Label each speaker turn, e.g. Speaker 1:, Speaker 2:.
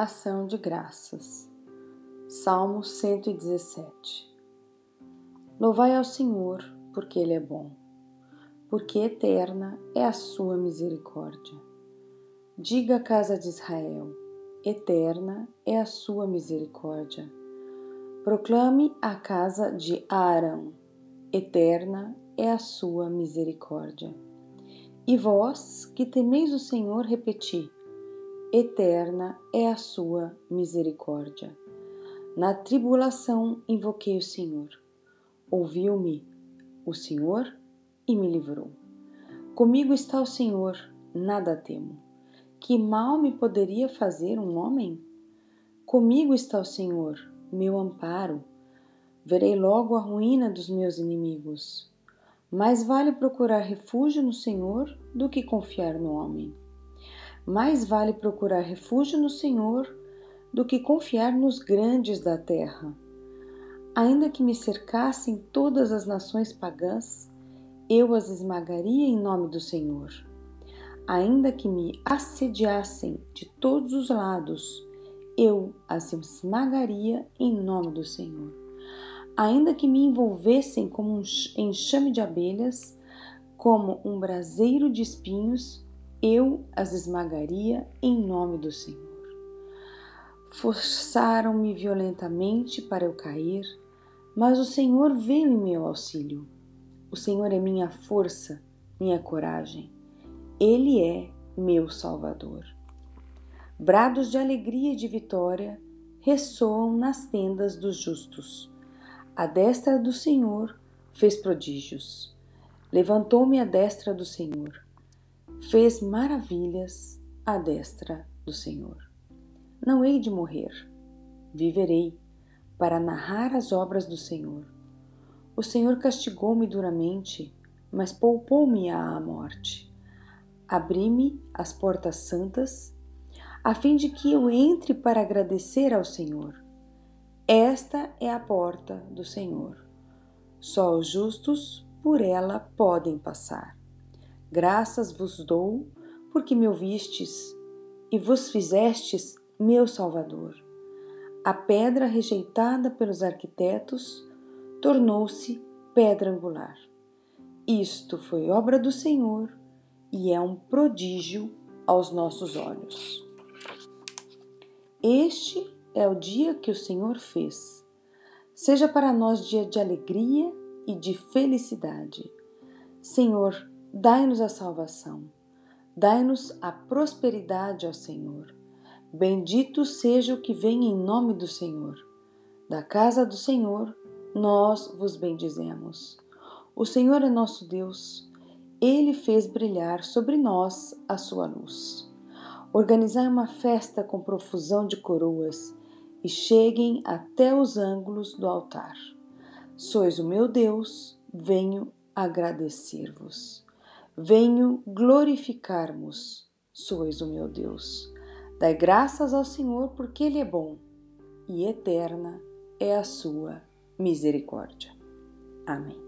Speaker 1: Ação de Graças. Salmo 117. Louvai ao Senhor, porque Ele é bom, porque eterna é a sua misericórdia. Diga à casa de Israel: eterna é a sua misericórdia. Proclame à casa de Arão: eterna é a sua misericórdia. E vós, que temeis o Senhor, repeti: eterna é a sua misericórdia. Na tribulação invoquei o Senhor. Ouviu-me o Senhor e me livrou. Comigo está o Senhor, nada temo. Que mal me poderia fazer um homem? Comigo está o Senhor, meu amparo. Verei logo a ruína dos meus inimigos. Mais vale procurar refúgio no Senhor do que confiar no homem. Mais vale procurar refúgio no Senhor do que confiar nos grandes da terra. Ainda que me cercassem todas as nações pagãs, eu as esmagaria em nome do Senhor. Ainda que me assediassem de todos os lados, eu as esmagaria em nome do Senhor. Ainda que me envolvessem como um enxame de abelhas, como um braseiro de espinhos, eu as esmagaria em nome do Senhor. Forçaram-me violentamente para eu cair, mas o Senhor veio em meu auxílio. O Senhor é minha força, minha coragem. Ele é meu Salvador. Brados de alegria e de vitória ressoam nas tendas dos justos. A destra do Senhor fez prodígios. Levantou-me a destra do Senhor fez maravilhas à destra do Senhor. Não hei de morrer, viverei para narrar as obras do Senhor. O Senhor castigou-me duramente, mas poupou-me à morte. Abri-me as portas santas, a fim de que eu entre para agradecer ao Senhor. Esta é a porta do Senhor. Só os justos por ela podem passar. Graças vos dou, porque me ouvistes e vos fizestes meu Salvador. A pedra rejeitada pelos arquitetos tornou-se pedra angular. Isto foi obra do Senhor e é um prodígio aos nossos olhos. Este é o dia que o Senhor fez. Seja para nós dia de alegria e de felicidade. Senhor, Dai-nos a salvação, dai-nos a prosperidade, ó Senhor. Bendito seja o que vem em nome do Senhor. Da casa do Senhor, nós vos bendizemos. O Senhor é nosso Deus, ele fez brilhar sobre nós a sua luz. Organizai uma festa com profusão de coroas e cheguem até os ângulos do altar. Sois o meu Deus, venho agradecer-vos. Venho glorificar-vos, sois o meu Deus. Dai graças ao Senhor, porque Ele é bom e eterna é a sua misericórdia. Amém.